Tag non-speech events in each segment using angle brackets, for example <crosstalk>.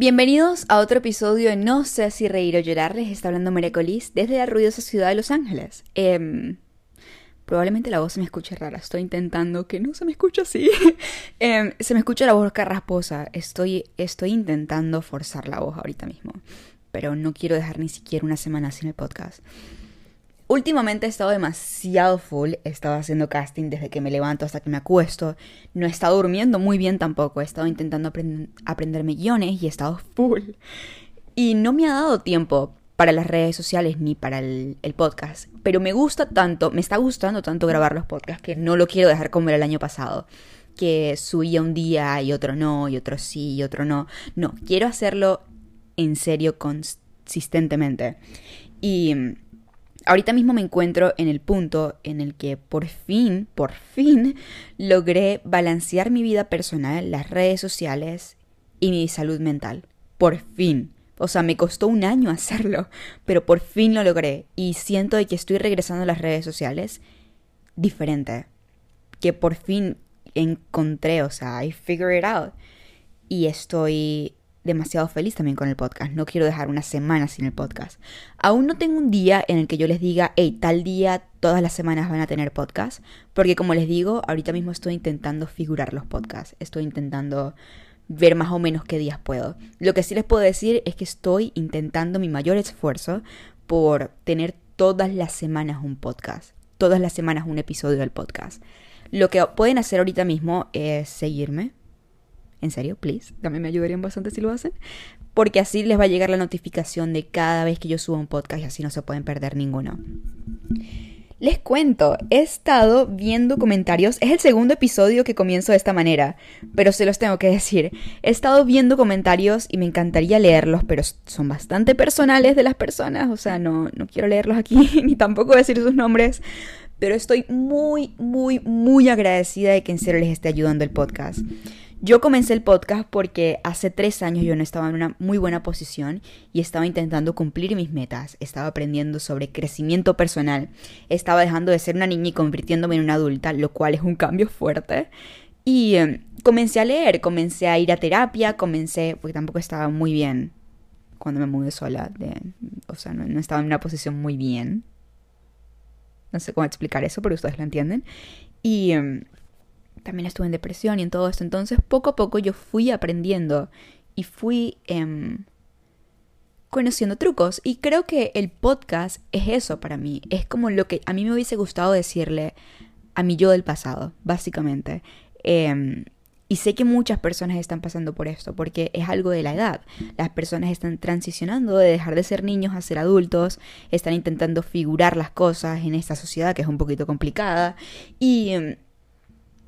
Bienvenidos a otro episodio de No sé si reír o llorar. Les está hablando María Colis desde la ruidosa ciudad de Los Ángeles. Em, probablemente la voz se me escuche rara. Estoy intentando que no se me escuche así. <laughs> Em, se me escucha la voz carrasposa. Estoy, estoy intentando forzar la voz ahorita mismo. Pero no quiero dejar ni siquiera una semana sin el podcast. Últimamente he estado demasiado full, he estado haciendo casting desde que me levanto hasta que me acuesto, no he estado durmiendo muy bien tampoco, he estado intentando aprenderme guiones y he estado full. Y no me ha dado tiempo para las redes sociales ni para el, el, podcast, pero me gusta tanto, me está gustando tanto grabar los podcasts que no lo quiero dejar como era el año pasado, que subía un día y otro no, y otro sí y otro no. No, quiero hacerlo en serio consistentemente. Y ahorita mismo me encuentro en el punto en el que por fin, por fin, logré balancear mi vida personal, las redes sociales y mi salud mental. Por fin. O sea, me costó un año <laughs> hacerlo, pero por fin lo logré y siento de que estoy regresando a las redes sociales diferente. Que por fin encontré, o sea, I figured it out. Y estoy demasiado feliz también con el podcast. No quiero dejar una semana sin el podcast. Aún no tengo un día en el que yo les diga, hey, tal día todas las semanas van a tener podcast. Porque como les digo, ahorita mismo estoy intentando figurar los podcasts. Estoy intentando ver más o menos qué días puedo. Lo que sí les puedo decir es que estoy intentando mi mayor esfuerzo por tener todas las semanas un podcast. Todas las semanas un episodio del podcast. Lo que pueden hacer ahorita mismo es seguirme en serio, please, también me ayudarían bastante si lo hacen. Porque así les va a llegar la notificación de cada vez que yo suba un podcast y así no se pueden perder ninguno. Les cuento, he estado viendo comentarios, es el segundo episodio que comienzo de esta manera, pero se los tengo que <laughs> decir. He estado viendo comentarios y me encantaría leerlos, pero son bastante personales de las personas, o sea, no, no quiero leerlos aquí <laughs> ni tampoco decir sus nombres, pero estoy muy, muy, muy agradecida de que en serio les esté ayudando el podcast. Yo comencé el podcast porque hace tres años yo no estaba en una muy buena posición y estaba intentando cumplir mis metas. Estaba aprendiendo sobre crecimiento personal. Estaba dejando de ser una niña y convirtiéndome en una adulta, lo cual es un cambio fuerte. Y em, comencé a leer, comencé a ir a terapia, comencé, porque tampoco estaba muy bien cuando me mudé sola. o sea, no, no estaba en una posición muy bien. No sé cómo explicar eso, pero ustedes lo entienden. Y em, también estuve en depresión y en todo esto. Entonces, poco a poco yo fui aprendiendo y fui em, conociendo trucos. Y creo que el podcast es eso para mí. Es como lo que a mí me hubiese gustado decirle a mi yo del pasado, básicamente. Em, y sé que muchas personas están pasando por esto, porque es algo de la edad. Las personas están transicionando de dejar de ser niños a ser adultos, están intentando figurar las cosas en esta sociedad que es un poquito complicada. Y em,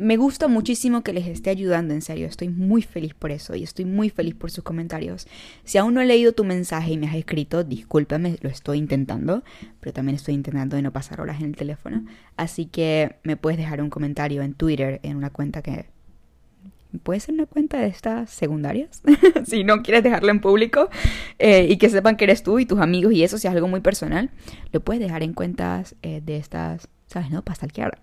me gusta muchísimo que les esté ayudando, en serio, estoy muy feliz por eso y estoy muy feliz por sus comentarios. Si aún no he leído tu mensaje y me has escrito, discúlpame, lo estoy intentando, pero también estoy intentando de no pasar horas en el teléfono. Así que me puedes dejar un comentario en Twitter, en una cuenta que... ¿Puede ser una cuenta de estas secundarias? <laughs> si no quieres dejarlo en público eh, y que sepan que eres tú y tus amigos y eso, si es algo muy personal, lo puedes dejar en cuentas eh, de estas ¿sabes? No, para stalkear.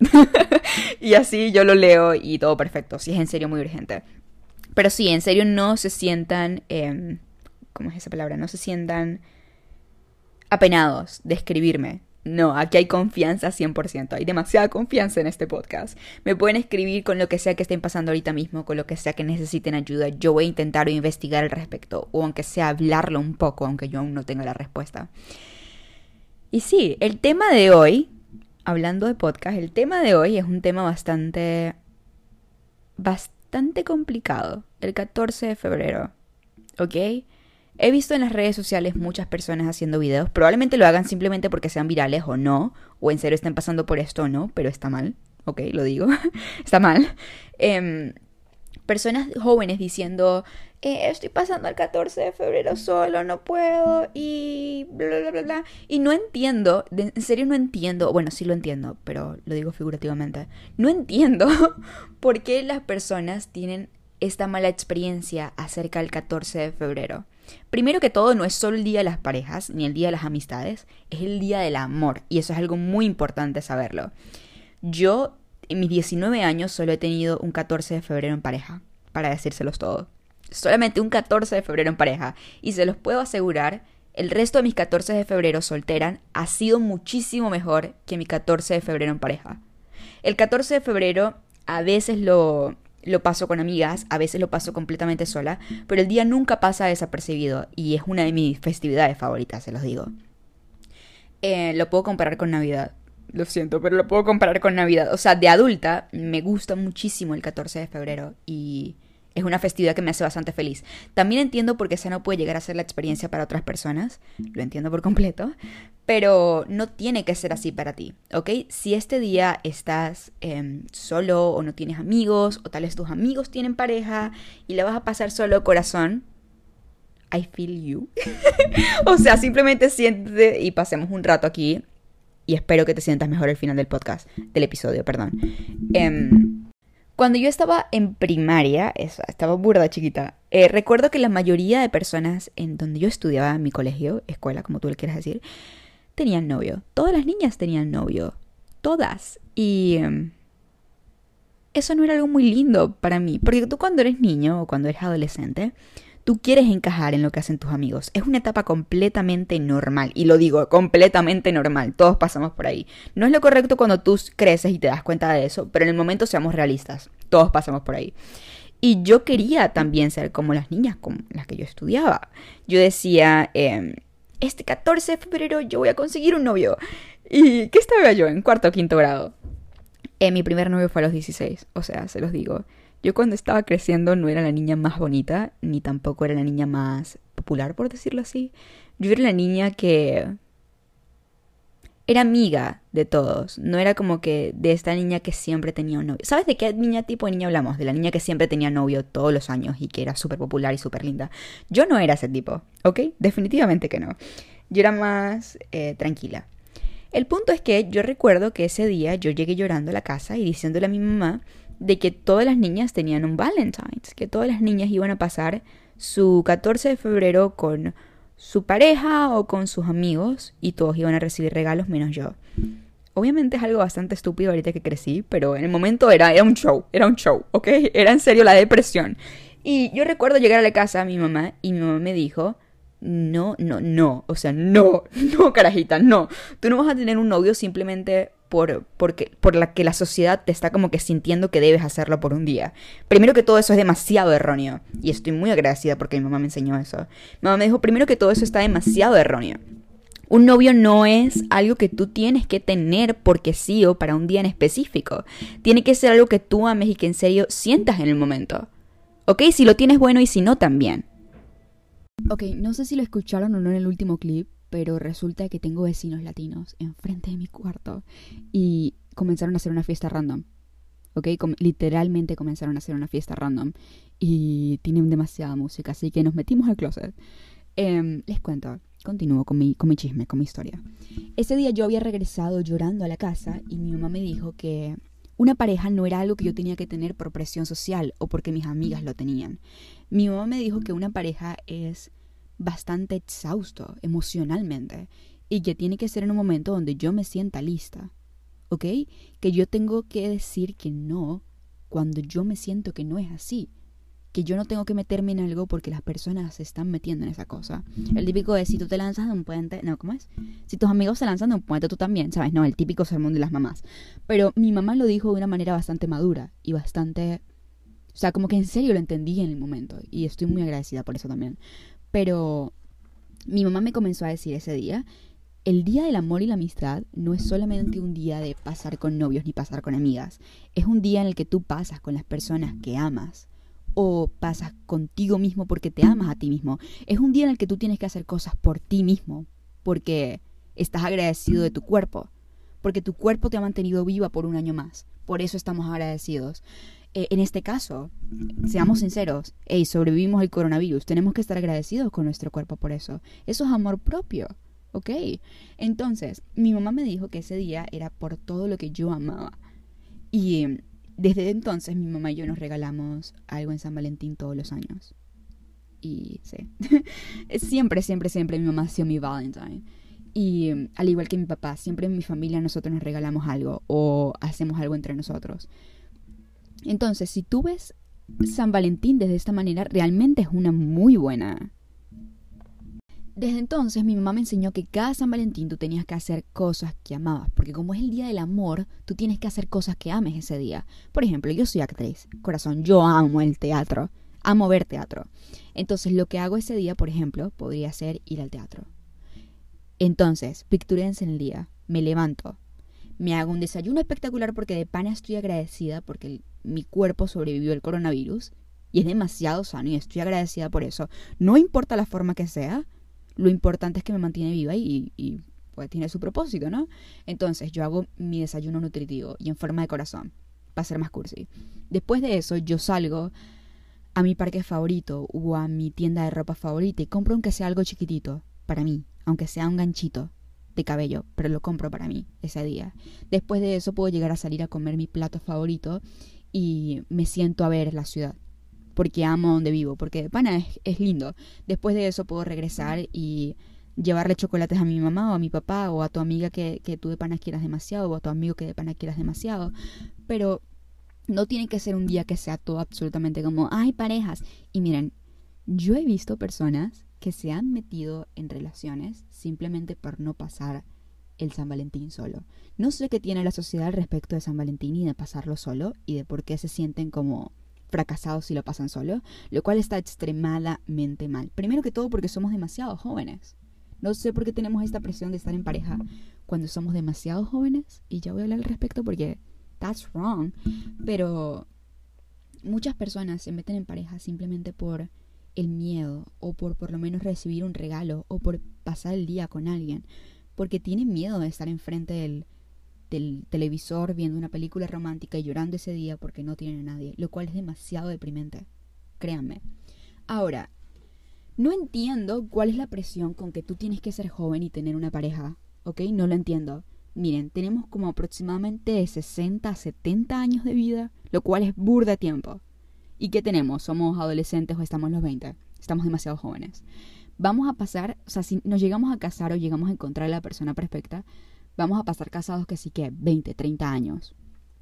<laughs> y así yo lo leo y todo perfecto, si es en serio muy urgente. Pero sí, en serio no se sientan, eh, ¿cómo es esa palabra? No se sientan apenados de escribirme. No, aquí hay confianza 100%, hay demasiada confianza en este podcast. Me pueden escribir con lo que sea que estén pasando ahorita mismo, con lo que sea que necesiten ayuda. Yo voy a intentar investigar al respecto, o aunque sea hablarlo un poco, aunque yo aún no tenga la respuesta. Y sí, el tema de hoy hablando de podcast, el tema de hoy es un tema bastante, bastante complicado. El 14 de febrero, ¿ok? He visto en las redes sociales muchas personas haciendo videos. Probablemente lo hagan simplemente porque sean virales o no. O en serio estén pasando por esto o no. Pero está mal. Ok, lo digo. <laughs> está mal. Eh, personas jóvenes diciendo, eh, estoy pasando el 14 de febrero solo, no puedo y bla, bla, bla, bla. Y no entiendo, en serio no entiendo, bueno, sí lo entiendo, pero lo digo figurativamente, no entiendo <laughs> por qué las personas tienen esta mala experiencia acerca del 14 de febrero. Primero que todo, no es solo el día de las parejas, ni el día de las amistades, es el día del amor, y eso es algo muy importante saberlo. Yo en mis 19 años solo he tenido un 14 de febrero en pareja, para decírselos todo. solamente un 14 de febrero en pareja. Y se los puedo asegurar, el resto de mis 14 de febrero solteran ha sido muchísimo mejor que mi 14 de febrero en pareja. El 14 de febrero a veces lo, lo paso con amigas, a veces lo paso completamente sola, pero el día nunca pasa desapercibido y es una de mis festividades favoritas, se los digo. Eh, lo puedo comparar con Navidad. Lo siento, pero lo puedo comparar con Navidad. O sea, de adulta me gusta muchísimo el 14 de febrero y es una festividad que me hace bastante feliz. También entiendo por qué esa no puede llegar a ser la experiencia para otras personas, lo entiendo por completo, pero no tiene que ser así para ti, ¿ok? Si este día estás em, solo o no tienes amigos, o tal vez tus amigos tienen pareja y la vas a pasar solo corazón, I feel you. <laughs> o sea, simplemente siéntete y pasemos un rato aquí y espero que te sientas mejor al final del podcast, del episodio, perdón. Em, cuando yo estaba en primaria, estaba burda chiquita, eh, recuerdo que la mayoría de personas en donde yo estudiaba, en mi colegio, escuela, como tú le quieras decir, tenían novio. Todas las niñas tenían novio. Todas. Y em, eso no era algo muy lindo para mí, porque tú cuando eres niño o cuando eres adolescente, Tú quieres encajar en lo que hacen tus amigos. Es una etapa completamente normal. Y lo digo, completamente normal. Todos pasamos por ahí. No es lo correcto cuando tú creces y te das cuenta de eso, pero en el momento seamos realistas. Todos pasamos por ahí. Y yo quería también ser como las niñas con las que yo estudiaba. Yo decía, em, este 14 de febrero yo voy a conseguir un novio. ¿Y qué estaba yo? En cuarto o quinto grado. Eh, mi primer novio fue a los 16, o sea, se los digo. Yo cuando estaba creciendo no era la niña más bonita, ni tampoco era la niña más popular, por decirlo así. Yo era la niña que era amiga de todos. No era como que de esta niña que siempre tenía un novio. ¿Sabes de qué niña tipo de niña hablamos? De la niña que siempre tenía novio todos los años y que era súper popular y súper linda. Yo no era ese tipo, ¿ok? Definitivamente que no. Yo era más eh, tranquila. El punto es que yo recuerdo que ese día yo llegué llorando a la casa y diciéndole a mi mamá de que todas las niñas tenían un Valentine's, que todas las niñas iban a pasar su 14 de febrero con su pareja o con sus amigos y todos iban a recibir regalos menos yo. Obviamente es algo bastante estúpido ahorita que crecí, pero en el momento era, era un show, era un show, ¿ok? Era en serio la depresión. Y yo recuerdo llegar a la casa a mi mamá y mi mamá me dijo, no, no, no, o sea, no, <laughs> no, carajita, no. Tú no vas a tener un novio simplemente por, porque, por la que la sociedad te está como que sintiendo que debes hacerlo por un día. Primero que todo eso es demasiado erróneo. Y estoy muy agradecida porque mi mamá me enseñó eso. Mamá me dijo, primero que todo eso está demasiado erróneo. Un novio no es algo que tú tienes que tener porque sí o para un día en específico. Tiene que ser algo que tú ames y que en serio sientas en el momento. ¿Ok? Si lo tienes bueno y si no, también. Ok, no sé si lo escucharon o no en el último clip, pero resulta que tengo vecinos latinos enfrente de mi cuarto y comenzaron a hacer una fiesta random. ¿Ok? literalmente comenzaron a hacer una fiesta random y tienen demasiada música, así que nos metimos al closet. Em, les cuento, continúo con mi, con mi chisme, con mi historia. Ese día yo había regresado llorando a la casa y mi mamá me dijo que una pareja no era algo que yo tenía que tener por presión social o porque mis amigas lo tenían. Mi mamá me dijo que una pareja es bastante exhausto emocionalmente y que tiene que ser en un momento donde yo me sienta lista, ¿ok? Que yo tengo que decir que no cuando yo me siento que no es así. Que yo no tengo que meterme en algo porque las personas se están metiendo en esa cosa. El típico es si tú te lanzas de un puente, no, ¿cómo es? Si tus amigos se lanzan de un puente, tú también, ¿sabes? No, el típico sermón de las mamás. Pero mi mamá lo dijo de una manera bastante madura y bastante... O sea, como que en serio lo entendí en el momento y estoy muy agradecida por eso también. Pero mi mamá me comenzó a decir ese día, el día del amor y la amistad no es solamente un día de pasar con novios ni pasar con amigas, es un día en el que tú pasas con las personas que amas o pasas contigo mismo porque te amas a ti mismo. Es un día en el que tú tienes que hacer cosas por ti mismo porque estás agradecido de tu cuerpo, porque tu cuerpo te ha mantenido viva por un año más. Por eso estamos agradecidos. Eh, en este caso, seamos sinceros, hey, sobrevivimos al coronavirus, tenemos que estar agradecidos con nuestro cuerpo por eso. Eso es amor propio, ¿ok? Entonces, mi mamá me dijo que ese día era por todo lo que yo amaba. Y em, desde entonces mi mamá y yo nos regalamos algo en San Valentín todos los años. Y sí, <laughs> siempre, siempre, siempre mi mamá ha sido mi Valentine. Y em, al igual que mi papá, siempre en mi familia nosotros nos regalamos algo o hacemos algo entre nosotros. Entonces, si tú ves San Valentín desde esta manera realmente es una muy buena. Desde entonces mi mamá me enseñó que cada San Valentín tú tenías que hacer cosas que amabas, porque como es el día del amor, tú tienes que hacer cosas que ames ese día. Por ejemplo, yo soy actriz, corazón, yo amo el teatro, amo ver teatro. Entonces lo que hago ese día, por ejemplo, podría ser ir al teatro. Entonces, picturense en el día, me levanto, me hago un desayuno espectacular porque de pana estoy agradecida porque mi cuerpo sobrevivió al coronavirus y es demasiado sano y estoy agradecida por eso. No importa la forma que sea, lo importante es que me mantiene viva y, pues tiene su propósito, ¿no? Entonces yo hago mi desayuno nutritivo y en forma de corazón, para ser más cursi. Después de eso yo salgo a mi parque favorito o a mi tienda de ropa favorita y compro aunque sea algo chiquitito para mí, aunque sea un ganchito de cabello, pero lo compro para mí ese día. Después de eso puedo llegar a salir a comer mi plato favorito y me siento a ver la ciudad, porque amo donde vivo, porque pana es, es lindo. Después de eso puedo regresar y llevarle chocolates a mi mamá o a mi papá o a tu amiga que, que tú de pana quieras demasiado o a tu amigo que de pana quieras demasiado. Pero no tiene que ser un día que sea todo absolutamente como, ay, parejas. Y miren, yo he visto personas que se han metido en relaciones simplemente por no pasar el San Valentín solo. No sé qué tiene la sociedad respecto de San Valentín y de pasarlo solo y de por qué se sienten como fracasados si lo pasan solo, lo cual está extremadamente mal. Primero que todo porque somos demasiado jóvenes. No sé por qué tenemos esta presión de estar en pareja cuando somos demasiado jóvenes y ya voy a hablar al respecto porque that's wrong. Pero muchas personas se meten en pareja simplemente por el miedo o por por lo menos recibir un regalo o por pasar el día con alguien, porque tienen miedo de estar enfrente del, del televisor viendo una película romántica y llorando ese día porque no tienen a nadie, lo cual es demasiado deprimente, créanme. Ahora, no entiendo cuál es la presión con que tú tienes que ser joven y tener una pareja, ¿ok? No lo entiendo. Miren, tenemos como aproximadamente de 60 a 70 años de vida, lo cual es burda tiempo. ¿Y qué tenemos? ¿Somos adolescentes o estamos los 20? Estamos demasiado jóvenes. Vamos a pasar, o sea, si nos llegamos a casar o llegamos a encontrar a la persona perfecta, vamos a pasar casados que sí que 20, 30 años.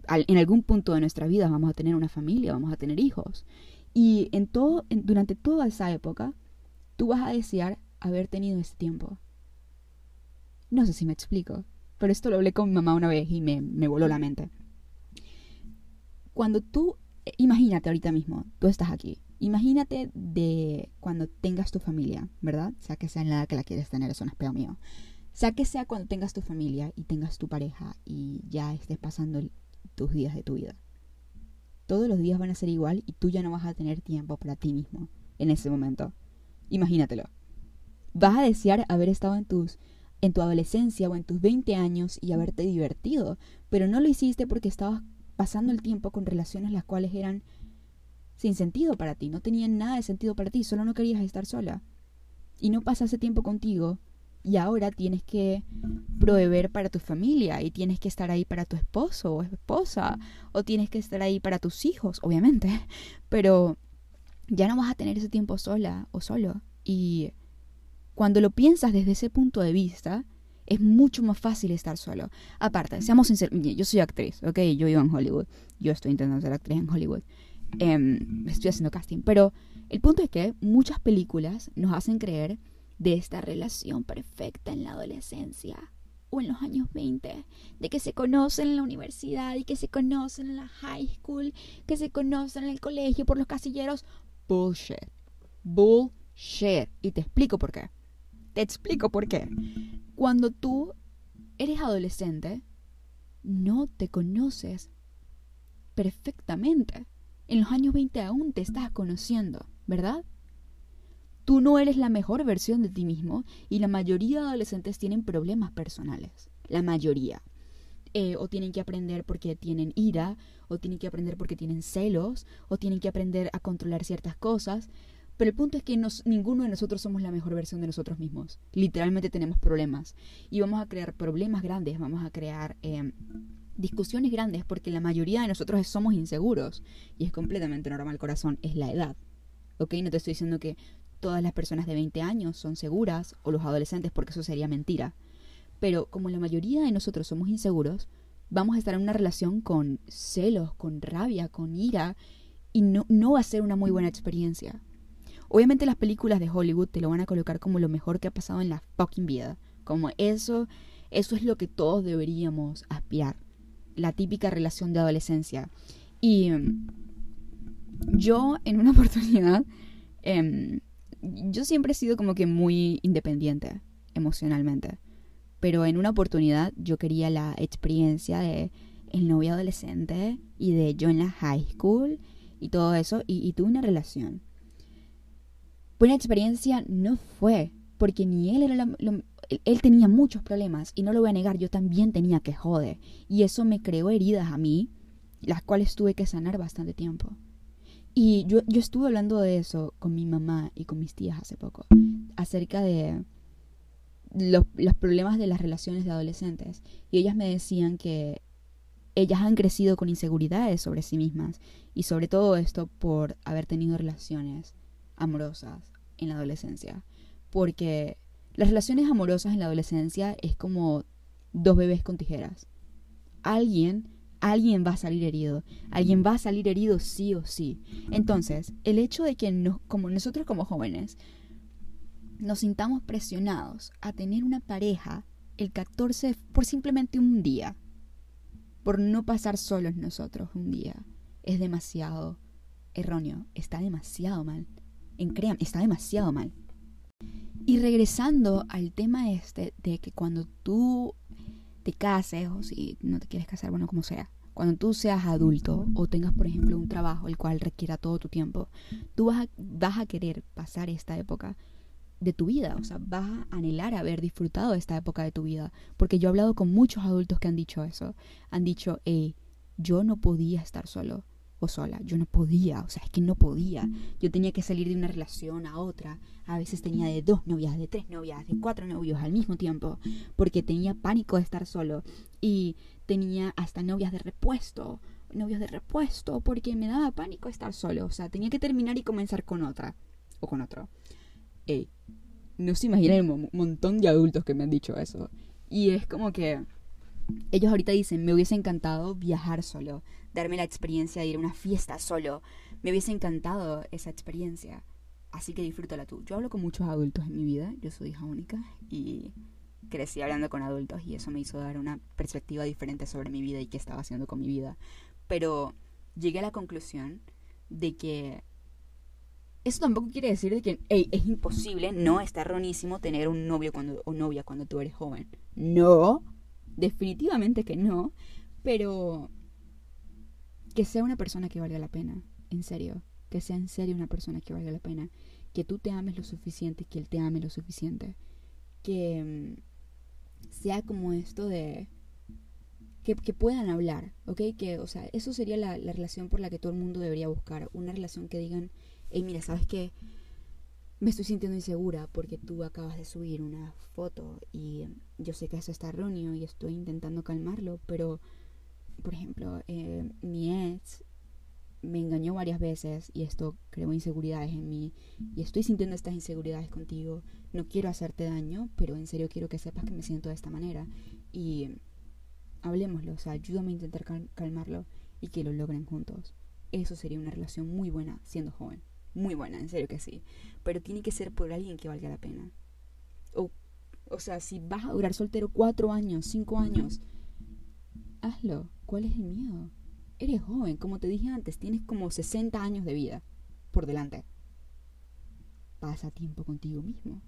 en algún punto de nuestra vida vamos a tener una familia, vamos a tener hijos. Y en todo, durante toda esa época, tú vas a desear haber tenido ese tiempo. No sé si me explico, pero esto lo hablé con mi mamá una vez y me, me voló la mente. Cuando tú imagínate ahorita mismo, tú estás aquí. Imagínate de cuando tengas tu familia, ¿verdad? Sea que sea en la que la quieres tener, eso no es peor mío. Sea que sea cuando tengas tu familia y tengas tu pareja y ya estés pasando tus días de tu vida. Todos los días van a ser igual y tú ya no vas a tener tiempo para ti mismo en ese momento. Imagínatelo. Vas a desear haber estado en tus en tu adolescencia o en tus 20 años y haberte divertido, pero no lo hiciste porque estabas pasando el tiempo con relaciones las cuales eran sin sentido para ti, no tenían nada de sentido para ti, solo no querías estar sola. Y no pasaste tiempo contigo y ahora tienes que proveer para tu familia y tienes que estar ahí para tu esposo o esposa o tienes que estar ahí para tus hijos, obviamente, <laughs> pero ya no vas a tener ese tiempo sola o solo. Y cuando lo piensas desde ese punto de vista, es mucho más fácil estar solo. Aparte, seamos sinceros, yo soy actriz, ¿ok? Yo vivo en Hollywood, yo estoy intentando ser actriz en Hollywood, em, estoy haciendo casting, pero el punto es que muchas películas nos hacen creer de esta relación perfecta en la adolescencia o en los años 20, de que se conocen en la universidad y que se conocen en la high school, que se conocen en el colegio por los casilleros. Bullshit. Bullshit. Y te explico por qué. Te explico por qué. Cuando tú eres adolescente, no te conoces perfectamente. En los años 20 aún te estás conociendo, ¿verdad? Tú no eres la mejor versión de ti mismo y la mayoría de adolescentes tienen problemas personales. La mayoría. Eh, o tienen que aprender porque tienen ira, o tienen que aprender porque tienen celos, o tienen que aprender a controlar ciertas cosas. Pero el punto es que ninguno de nosotros somos la mejor versión de nosotros mismos. Literalmente tenemos problemas. Y vamos a crear problemas grandes, vamos a crear em, discusiones grandes porque la mayoría de nosotros somos inseguros. Y es completamente normal, corazón, es la edad. ¿Ok? No te estoy diciendo que todas las personas de 20 años son seguras o los adolescentes porque eso sería mentira. Pero como la mayoría de nosotros somos inseguros, vamos a estar en una relación con celos, con rabia, con ira y no, no va a ser una muy buena experiencia. Obviamente las películas de Hollywood te lo van a colocar como lo mejor que ha pasado en la fucking vida. Como eso, eso es lo que todos deberíamos aspirar. La típica relación de adolescencia. Y mm, yo en una <laughs> oportunidad, em, yo siempre he sido como que muy independiente emocionalmente. Pero en una oportunidad yo quería la experiencia de el novio adolescente y de yo en la high school y todo eso, y, tuve una relación. Buena experiencia no fue, porque ni él era él tenía muchos problemas, y no lo voy a negar, yo también tenía que joder, y eso me creó heridas a mí, las cuales tuve que sanar bastante tiempo. Y yo, yo estuve hablando de eso con mi mamá y con mis tías hace poco, acerca de los, los problemas de las relaciones de adolescentes, y ellas me decían que ellas han crecido con inseguridades sobre sí mismas y sobre todo esto por haber tenido relaciones amorosas en la adolescencia. Porque las relaciones amorosas en la adolescencia es como dos bebés con tijeras. Alguien, alguien va a salir herido. Alguien va a salir herido sí o sí. Entonces, el hecho de que nos, como nosotros como jóvenes nos sintamos presionados a tener una pareja el 14 por simplemente un día, por no pasar solos nosotros un día. Es demasiado erróneo, está demasiado mal. En crean, está demasiado mal. Y regresando al tema este de que cuando tú te cases o si no te quieres casar, bueno, como sea, cuando tú seas adulto o tengas, por ejemplo, un trabajo el cual requiera todo tu tiempo, tú vas a, vas a querer pasar esta época de tu vida, o sea, vas a anhelar haber disfrutado esta época de tu vida, porque yo he hablado con muchos adultos que han dicho eso, han dicho, hey, yo no podía estar solo o sola, yo no podía, o sea, es que no podía, yo tenía que salir de una relación a otra, a veces tenía de dos novias, de tres novias, de cuatro novios al mismo tiempo, porque tenía pánico de estar solo. Y tenía hasta novias de repuesto, novios de repuesto, porque me daba pánico estar solo, o sea, tenía que terminar y comenzar con otra o con otro. Ey, no se imaginan un montón de adultos que me han dicho eso. Y es como que ellos ahorita dicen, me hubiese encantado viajar solo, darme la experiencia de ir a una fiesta solo. Me hubiese encantado esa experiencia. Así que disfrútala tú. Yo hablo con muchos adultos en mi vida, yo soy hija única y crecí hablando con adultos y eso me hizo dar una perspectiva diferente sobre mi vida y qué estaba haciendo con mi vida. Pero llegué a la conclusión de que eso tampoco quiere decir de que es imposible, no, está erronísimo tener un novio cuando, o novia cuando tú eres joven. No, definitivamente que no, pero que sea una persona que valga la pena, en serio, que sea en serio una persona que valga la pena, que tú te ames lo suficiente, que él te ame lo suficiente, que mm, sea como esto de que, que, puedan hablar, ¿ok? Que, o sea, eso sería la, la relación por la que todo el mundo debería buscar, una relación que digan, hey, mira, ¿sabes qué? Me estoy sintiendo insegura porque tú acabas de subir una foto y yo sé que eso está erróneo y estoy intentando calmarlo, pero, por ejemplo, eh, mi ex me engañó varias veces y esto creó inseguridades en mí y estoy sintiendo estas inseguridades contigo. No quiero hacerte daño, pero en serio quiero que sepas que me siento de esta manera y hablemoslo, o sea, ayúdame a intentar calmarlo y que lo logren juntos. Eso sería una relación muy buena siendo joven muy buena, en serio que sí. Pero tiene que ser por alguien que valga la pena. O, o sea, si vas a durar soltero cuatro años, cinco años, hazlo. ¿Cuál es el miedo? Eres joven, como te dije antes, tienes como 60 años de vida por delante. Pasa tiempo contigo mismo.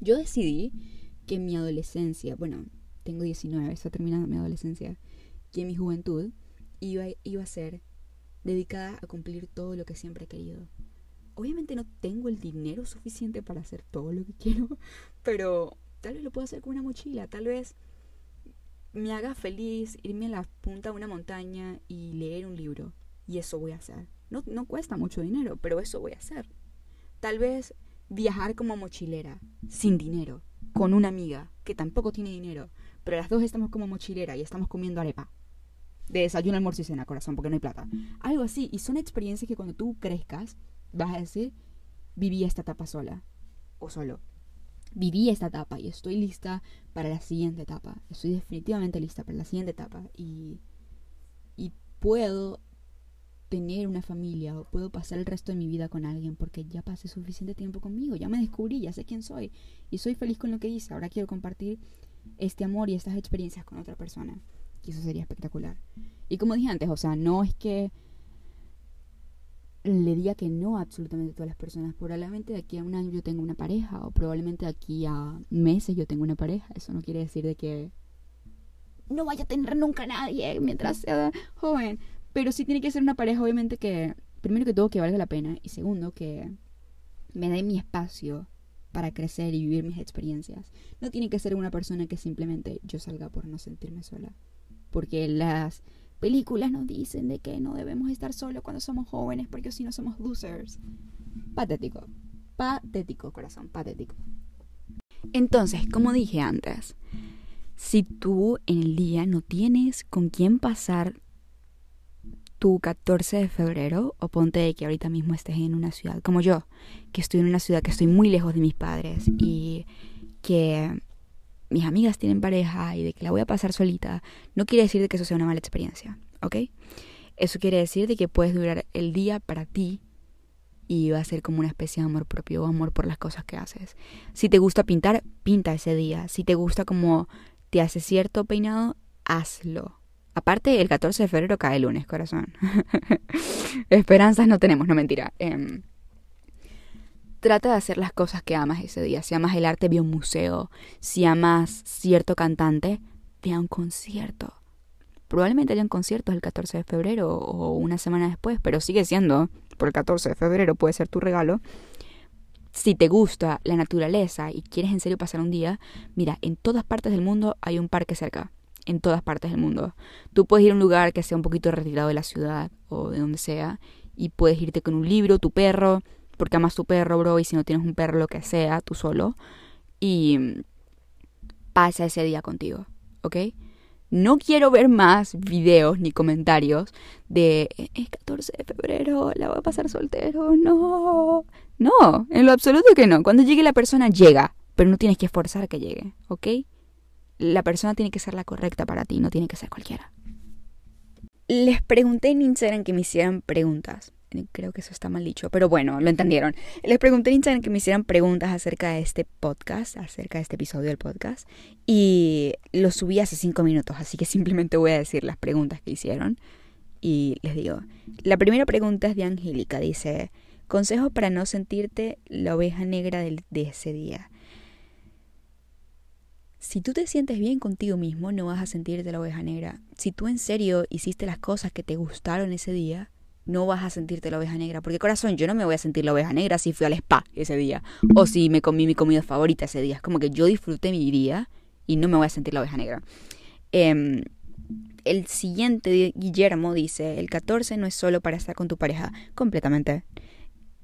Yo decidí que mi adolescencia, bueno, tengo 19, está terminando mi adolescencia, que mi juventud iba, iba a ser dedicada a cumplir todo lo que siempre he querido obviamente no tengo el dinero suficiente para hacer todo lo que quiero, <laughs> pero tal vez lo puedo hacer con una mochila, tal vez me haga feliz irme a la punta de una montaña y leer un libro. Y eso voy a hacer. No, no cuesta mucho dinero, pero eso voy a hacer. Tal vez viajar como mochilera, sin dinero, con una amiga que tampoco tiene dinero, pero las dos estamos como mochilera y estamos comiendo arepa. De desayuno, almuerzo y cena, corazón, porque no hay plata. Algo así. Y son experiencias que cuando tú crezcas vas a decir, viví esta etapa sola o solo. Viví esta etapa y estoy lista para la siguiente etapa. Estoy definitivamente lista para la siguiente etapa y, y puedo tener una familia o puedo pasar el resto de mi vida con alguien porque ya pasé suficiente tiempo conmigo, ya me descubrí, ya sé quién soy y soy feliz con lo que hice. Ahora quiero compartir este amor y estas experiencias con otra persona. Y eso sería espectacular. Y como dije antes, o sea, no es que le diga que no a absolutamente todas las personas. Probablemente de aquí a un año yo tenga una pareja o probablemente de aquí a meses yo tenga una pareja. Eso no quiere decir de que no vaya a tener nunca a nadie mientras sea joven. Pero sí tiene que ser una pareja, obviamente, que, primero que todo, que valga la pena. Y segundo, que me dé mi espacio para crecer y vivir mis experiencias. No tiene que ser una persona que simplemente yo salga por no sentirme sola. Porque las películas nos dicen de que no debemos estar solos cuando somos jóvenes porque si no somos losers. Patético. Patético, corazón, patético. Entonces, como dije antes, si tú en el día no tienes con quién pasar tu 14 de febrero, o ponte de que ahorita mismo estés en una ciudad como yo, que estoy en una ciudad que estoy muy lejos de mis padres y que mis amigas tienen pareja y de que la voy a pasar solita, no quiere decir de que eso sea una mala experiencia, ¿ok? Eso quiere decir de que puedes durar el día para ti y va a ser como una especie de amor propio o amor por las cosas que haces. Si te gusta pintar, pinta ese día. Si te gusta como te hace cierto peinado, hazlo. Aparte, el 14 de febrero cae el lunes, corazón. <laughs> Esperanzas no tenemos, no mentira. Em, trata de hacer las cosas que amas ese día. Si amas el arte, ve a un museo. Si amas cierto cantante, ve a un concierto. Probablemente haya un concierto el 14 de febrero o una semana después, pero sigue siendo, por el 14 de febrero puede ser tu regalo. Si te gusta la naturaleza y quieres en serio pasar un día, mira, en todas partes del mundo hay un parque cerca. En todas partes del mundo. Tú puedes ir a un lugar que sea un poquito retirado de la ciudad o de donde sea y puedes irte con un libro, tu perro, porque amas tu perro, bro, y si no tienes un perro, lo que sea, tú solo, y pasa ese día contigo, ¿ok? No quiero ver más videos ni comentarios de es 14 de febrero, la voy a pasar soltero, no. No, en lo absoluto que no. Cuando llegue la persona, llega, pero no tienes que esforzar que llegue, ¿ok? La persona tiene que ser la correcta para ti, no tiene que ser cualquiera. Les pregunté en Instagram que me hicieran preguntas creo que eso está mal dicho, pero bueno, lo entendieron. Les pregunté en Instagram que me hicieran preguntas acerca de este podcast, acerca de este episodio del podcast, y lo subí hace cinco minutos, así que simplemente voy a decir las preguntas que hicieron. Y les digo, la primera pregunta es de Angélica, dice, consejo para no sentirte la oveja negra de ese día. Si tú te sientes bien contigo mismo, no vas a sentirte la oveja negra. Si tú en serio hiciste las cosas que te gustaron ese día, no vas a sentirte la oveja negra. Porque corazón, yo no me voy a sentir la oveja negra si fui al spa ese día. O si me comí mi comida favorita ese día. Es como que yo disfruté mi día y no me voy a sentir la oveja negra. Em, el siguiente, Guillermo, dice, el 14 no es solo para estar con tu pareja. Completamente.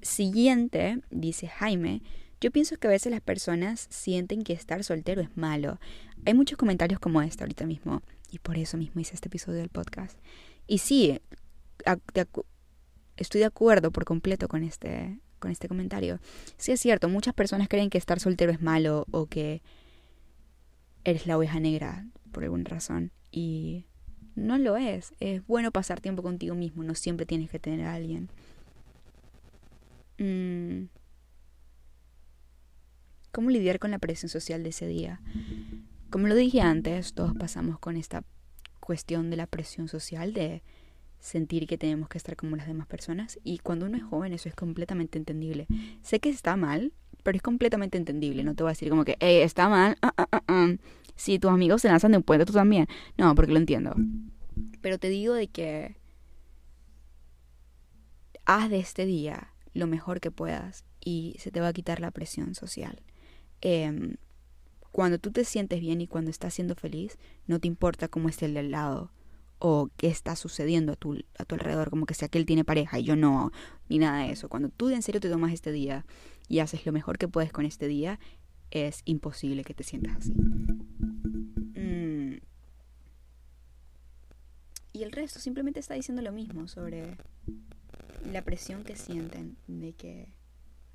Siguiente, dice Jaime, yo pienso que a veces las personas sienten que estar soltero es malo. Hay muchos comentarios como este ahorita mismo. Y por eso mismo hice este episodio del podcast. Y sí, estoy de acuerdo por completo con este, con este comentario. Sí es cierto, muchas personas creen que estar soltero es malo o que eres la oveja negra por alguna razón. Y no lo es. Es bueno pasar tiempo contigo mismo, no siempre tienes que tener a alguien. Mm. ¿Cómo lidiar con la presión social de ese día? Como lo dije antes, todos pasamos con esta cuestión de la presión social de sentir que tenemos que estar como las demás personas y cuando uno es joven eso es completamente entendible. Sé que está mal, pero es completamente entendible. No te voy a decir como que, hey, está mal. Ah, ah, ah, si tus amigos se lanzan de un puente, tú también. No, porque lo entiendo. Pero te digo de que haz de este día lo mejor que puedas y se te va a quitar la presión social. Em, cuando tú te sientes bien y cuando estás siendo feliz, no te importa cómo esté el de al lado o qué está sucediendo a tu, a tu alrededor, como que si aquel tiene pareja y yo no, ni nada de eso. Cuando tú en serio te tomas este día y haces lo mejor que puedes con este día, es imposible que te sientas así. Mm. Y el resto simplemente está diciendo lo mismo sobre la presión que sienten de que,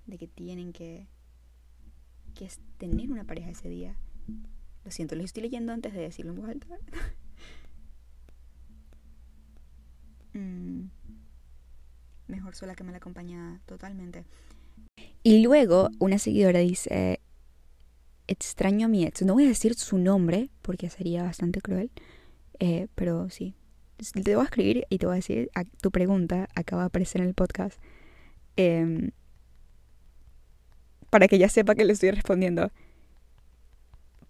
de que tienen que, que tener una pareja ese día. Lo siento, lo estoy leyendo antes de decirlo en voz alta. <laughs> Mm. Mejor sola que mal acompañada, totalmente. Y luego una seguidora dice, extraño a mi ex. No voy a decir su nombre porque sería bastante cruel, eh, pero sí. Te voy a escribir y te voy a decir, tu pregunta acaba de aparecer en el podcast. Em, para que ya sepa que le estoy respondiendo.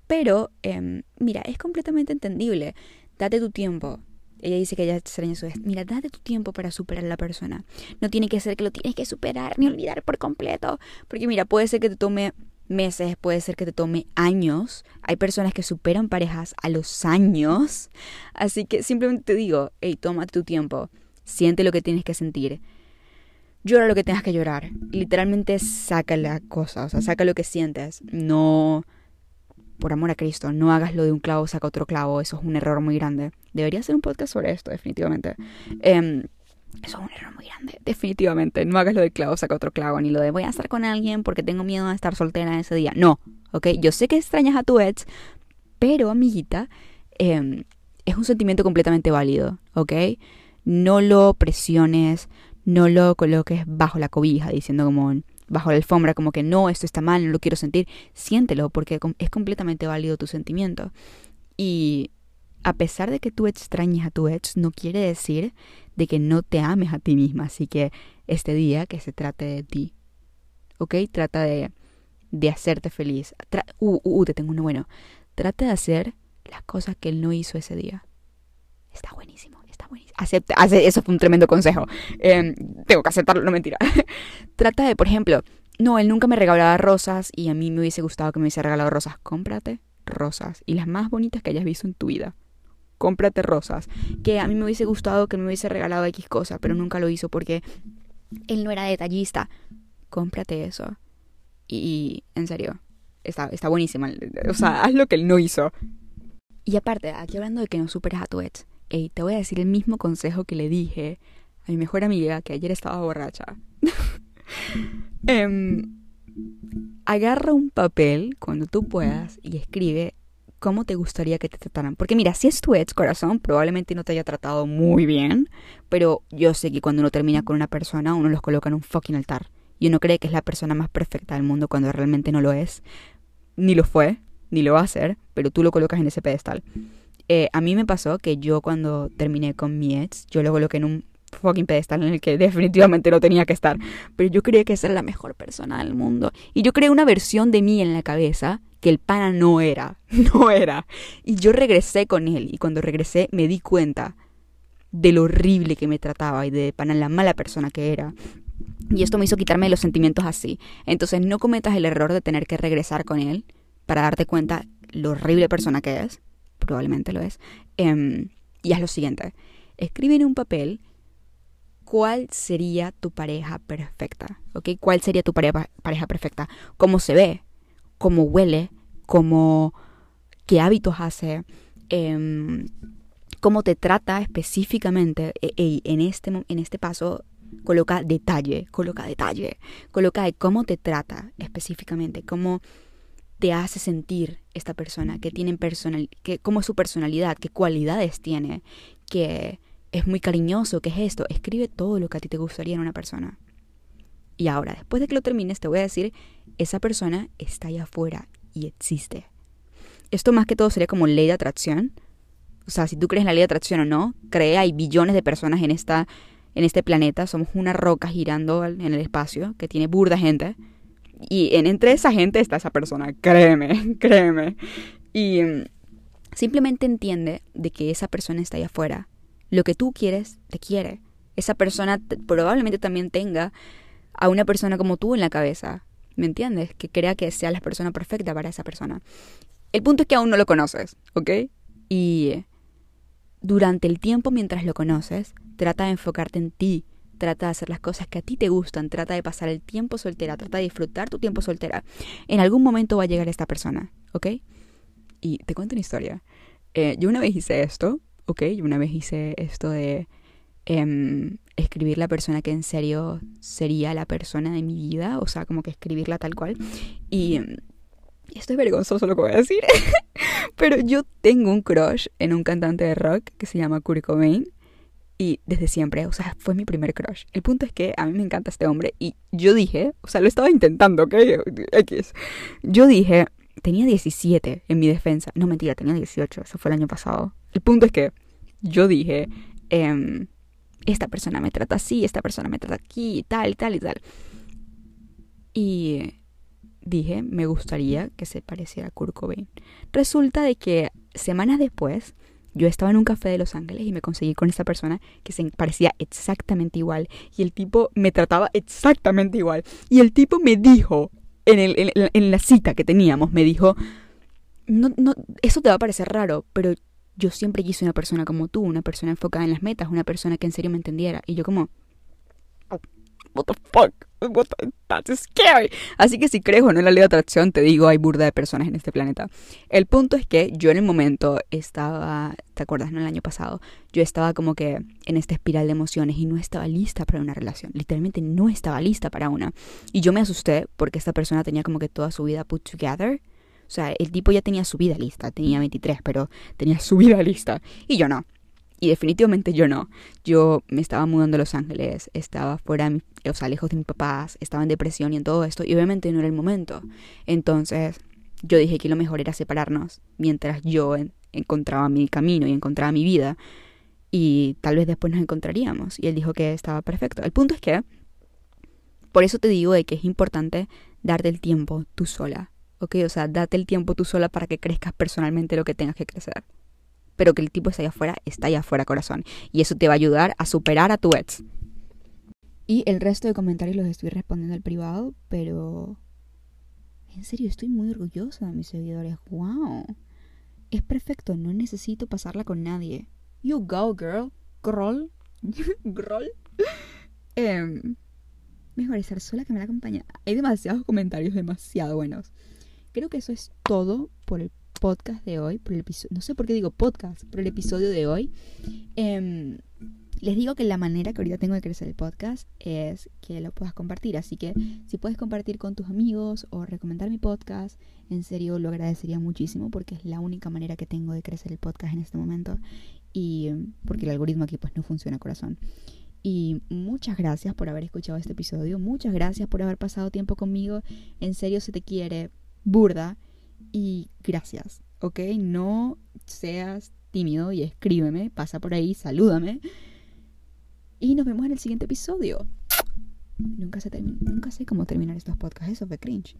Pero, em, mira, es completamente entendible. Date tu tiempo. Ella dice que ella extraña su vez. Mira, date tu tiempo para superar a la persona. No tiene que ser que lo tienes que superar ni olvidar por completo. Porque mira, puede ser que te tome meses, puede ser que te tome años. Hay personas que superan parejas a los años. Así que simplemente te digo, hey, tómate tu tiempo. Siente lo que tienes que sentir. Llora lo que tengas que llorar. Literalmente saca la cosa, o sea, saca lo que sientes. No por amor a Cristo, no hagas lo de un clavo, saca otro clavo, eso es un error muy grande. Debería hacer un podcast sobre esto, definitivamente. Em, eso es un error muy grande, <laughs> definitivamente. No hagas lo de clavo, saca otro clavo, ni lo de voy a estar con alguien porque tengo miedo de estar soltera ese día. No, ¿ok? Yo sé que extrañas a tu ex, pero amiguita, em, es un sentimiento completamente válido, ¿ok? No lo presiones, no lo coloques bajo la cobija diciendo como bajo la alfombra, como que no, esto está mal, no lo quiero sentir, siéntelo porque es completamente válido tu sentimiento. Y a pesar de que tú extrañes a tu ex, no quiere decir de que no te ames a ti misma. Así que este día que se trate de ti. ¿Ok? Trata de, de hacerte feliz. uh, uh, uh, te tengo uno bueno. Trata de hacer las cosas que él no hizo ese día. Está buenísimo, Acepta, eso fue un tremendo consejo. Em, tengo que aceptarlo, no mentira. <laughs> Trata de, por ejemplo, no, él nunca me regalaba rosas y a mí me hubiese gustado que me hubiese regalado rosas. Cómprate rosas y las más bonitas que hayas visto en tu vida. Cómprate rosas. Que a mí me hubiese gustado que me hubiese regalado X cosa, pero nunca lo hizo porque él no era detallista. Cómprate eso. Y, en serio, está, está buenísima. O sea, haz lo que él no hizo. Y aparte, aquí hablando de que no superas a tu ex, te voy a decir el mismo consejo que le dije a mi mejor amiga que ayer estaba borracha. <laughs> Em, agarra un papel cuando tú puedas y escribe cómo te gustaría que te trataran. Porque mira, si es tu ex corazón, probablemente no te haya tratado muy bien, pero yo sé que cuando uno termina con una persona, uno los coloca en un fucking altar. Y uno cree que es la persona más perfecta del mundo cuando realmente no lo es. Ni lo fue, ni lo va a ser, pero tú lo colocas en ese pedestal. Eh, a mí me pasó que yo cuando terminé con mi ex, yo lo coloqué en un fucking pedestal en el que <laughs> definitivamente no tenía que estar. Pero yo creía que esa era la mejor persona del mundo. Y yo creé una versión de mí en la cabeza que el pana no era, <laughs> no era. Y yo regresé con él y cuando regresé me di cuenta de lo horrible que me trataba y de pana la mala persona que era. Y esto me hizo quitarme los sentimientos así. Entonces no cometas el error de tener que regresar con él para darte cuenta lo horrible persona que es probablemente lo es, em, y haz lo siguiente, escribe en un papel cuál sería tu pareja perfecta, ¿ok? ¿Cuál sería tu pareja, pareja perfecta? ¿Cómo se ve? ¿Cómo huele? ¿Cómo, ¿Qué hábitos hace? Em, ¿Cómo te trata específicamente? E, en, este, en este paso coloca detalle, coloca detalle, coloca cómo te trata específicamente, cómo te hace sentir esta persona, que tiene personal, que, cómo es su personalidad, qué cualidades tiene, que es muy cariñoso, qué es esto. Escribe todo lo que a ti te gustaría en una persona. Y ahora, después de que lo termines, te voy a decir, esa persona está allá afuera y existe. Esto más que todo sería como ley de atracción. O sea, si tú crees en la ley de atracción o no, cree, hay billones de personas en, esta, en este planeta. Somos una roca girando en el espacio que tiene burda gente y en, entre esa gente está esa persona, créeme, <laughs> créeme. Y mm, simplemente entiende de que esa persona está ahí afuera. Lo que tú quieres, te quiere. Esa persona probablemente también tenga a una persona como tú en la cabeza. ¿Me entiendes? Que crea que sea la persona perfecta para esa persona. El punto es que aún no lo conoces, ¿ok? Y durante el tiempo mientras lo conoces, trata de enfocarte en ti, trata de hacer las cosas que a ti te gustan, trata de pasar el tiempo soltera, trata de disfrutar tu tiempo soltera. En algún momento va a llegar esta persona, ¿ok? Y te cuento una historia. Eh, yo una vez hice esto, ¿ok? Yo una vez hice esto de em, escribir la persona que en serio sería la persona de mi vida, o sea, como que escribirla tal cual. Y esto es vergonzoso lo que voy a decir, <laughs> pero yo tengo un crush en un cantante de rock que se llama Kurt Cobain Y desde siempre, o sea, fue mi primer crush. El punto es que a mí me encanta este hombre y yo dije, o sea, lo estaba intentando, ¿ok? Yo dije, tenía 17 en mi defensa. No, mentira, tenía 18, eso fue el año pasado. El punto es que yo dije, em, esta persona me trata así, esta persona me trata aquí, tal, y tal, y tal. Y dije, me gustaría que se pareciera a Kurt Cobain. Resulta de que semanas después yo estaba en un café de Los Ángeles y me conseguí con esa persona que se parecía exactamente igual. Y el tipo me trataba exactamente igual. Y el tipo me dijo, en, el, en, la cita que teníamos, me dijo, no, no, eso te va a parecer raro, pero yo siempre quise una persona como tú, una persona enfocada en las metas, una persona que en serio me entendiera. Y yo como, what the fuck, what that's scary. Así que si crees o no en la ley de atracción, te digo, hay burda de personas en este planeta. El punto es que yo en el momento estaba, ¿te acuerdas? No el año pasado, yo estaba como que en esta espiral de emociones y no estaba lista para una relación. Literalmente no estaba lista para una. Y yo me asusté porque esta persona tenía como que toda su vida put together. O sea, el tipo ya tenía su vida lista, tenía 23, pero tenía su vida lista. Y yo no. Y definitivamente yo no. Yo me estaba mudando a Los Ángeles, estaba fuera, o sea, lejos de mis papás, estaba en depresión y en todo esto, y obviamente no era el momento. Entonces, yo dije que lo mejor era separarnos mientras yo encontraba mi camino y encontraba mi vida, y tal vez después nos encontraríamos. Y él dijo que estaba perfecto. El punto es que, por eso te digo de que es importante darte el tiempo tú sola, ¿ok? O sea, date el tiempo tú sola para que crezcas personalmente lo que tengas que crecer pero que el tipo está allá afuera, está allá afuera, corazón. Y eso te va a ayudar a superar a tu ex. Y el resto de comentarios los estoy respondiendo al privado, pero... En serio, estoy muy orgullosa de mis seguidores. ¡Wow! Es perfecto, no necesito pasarla con nadie. You go, girl. Groll. <laughs> Groll. Em, mejor estar sola que me la acompaña. Hay demasiados comentarios, demasiado buenos. Creo que eso es todo por el podcast de hoy, no sé por qué digo podcast, por el episodio de hoy. Em, les digo que la manera que ahorita tengo de crecer el podcast es que lo puedas compartir. Así que si puedes compartir con tus amigos o recomendar mi podcast, en serio lo agradecería muchísimo porque es la única manera que tengo de crecer el podcast en este momento. Y porque el algoritmo aquí pues no funciona corazón. Y muchas gracias por haber escuchado este episodio. Muchas gracias por haber pasado tiempo conmigo. En serio se te quiere burda y gracias, ¿ok? No seas tímido y escríbeme, pasa por ahí, salúdame. Y nos vemos en el siguiente episodio. Nunca sé, nunca sé cómo terminar estos podcasts, eso fue cringe.